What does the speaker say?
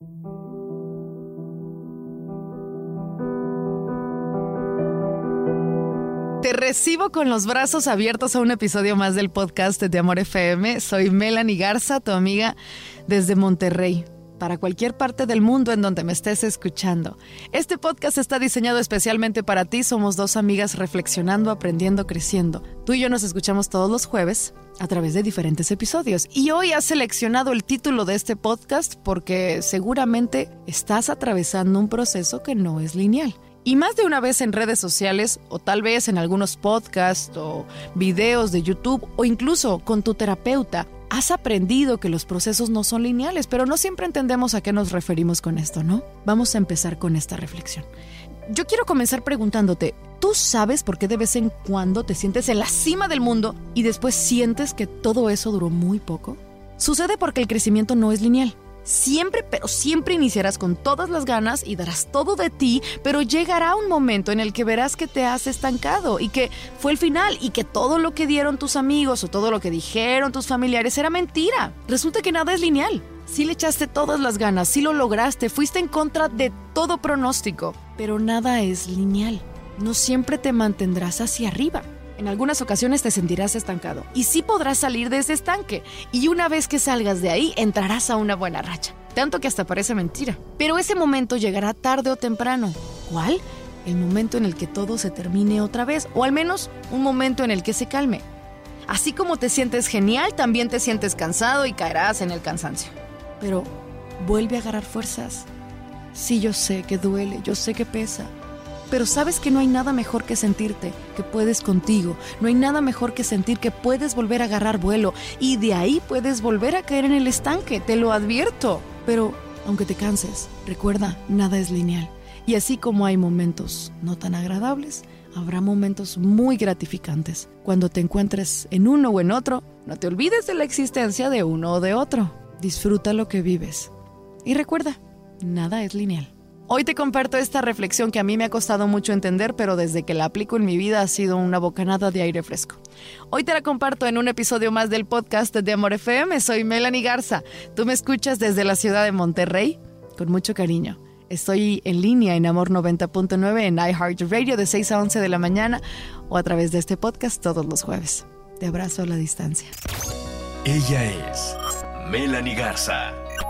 Te recibo con los brazos abiertos a un episodio más del podcast de Amor FM. Soy Melanie Garza, tu amiga desde Monterrey para cualquier parte del mundo en donde me estés escuchando. Este podcast está diseñado especialmente para ti. Somos dos amigas reflexionando, aprendiendo, creciendo. Tú y yo nos escuchamos todos los jueves a través de diferentes episodios. Y hoy has seleccionado el título de este podcast porque seguramente estás atravesando un proceso que no es lineal. Y más de una vez en redes sociales o tal vez en algunos podcasts o videos de YouTube o incluso con tu terapeuta, has aprendido que los procesos no son lineales, pero no siempre entendemos a qué nos referimos con esto, ¿no? Vamos a empezar con esta reflexión. Yo quiero comenzar preguntándote, ¿tú sabes por qué de vez en cuando te sientes en la cima del mundo y después sientes que todo eso duró muy poco? Sucede porque el crecimiento no es lineal. Siempre, pero siempre iniciarás con todas las ganas y darás todo de ti, pero llegará un momento en el que verás que te has estancado y que fue el final y que todo lo que dieron tus amigos o todo lo que dijeron tus familiares era mentira. Resulta que nada es lineal. Si le echaste todas las ganas, si lo lograste, fuiste en contra de todo pronóstico, pero nada es lineal. No siempre te mantendrás hacia arriba. En algunas ocasiones te sentirás estancado y sí podrás salir de ese estanque y una vez que salgas de ahí entrarás a una buena racha, tanto que hasta parece mentira. Pero ese momento llegará tarde o temprano. ¿Cuál? El momento en el que todo se termine otra vez o al menos un momento en el que se calme. Así como te sientes genial, también te sientes cansado y caerás en el cansancio. Pero vuelve a agarrar fuerzas. Sí, yo sé que duele, yo sé que pesa pero sabes que no hay nada mejor que sentirte, que puedes contigo. No hay nada mejor que sentir que puedes volver a agarrar vuelo y de ahí puedes volver a caer en el estanque, te lo advierto. Pero, aunque te canses, recuerda, nada es lineal. Y así como hay momentos no tan agradables, habrá momentos muy gratificantes. Cuando te encuentres en uno o en otro, no te olvides de la existencia de uno o de otro. Disfruta lo que vives. Y recuerda, nada es lineal. Hoy te comparto esta reflexión que a mí me ha costado mucho entender, pero desde que la aplico en mi vida ha sido una bocanada de aire fresco. Hoy te la comparto en un episodio más del podcast de Amor FM. Soy Melanie Garza. Tú me escuchas desde la ciudad de Monterrey con mucho cariño. Estoy en línea en Amor 90.9 en iHeartRadio de 6 a 11 de la mañana o a través de este podcast todos los jueves. Te abrazo a la distancia. Ella es Melanie Garza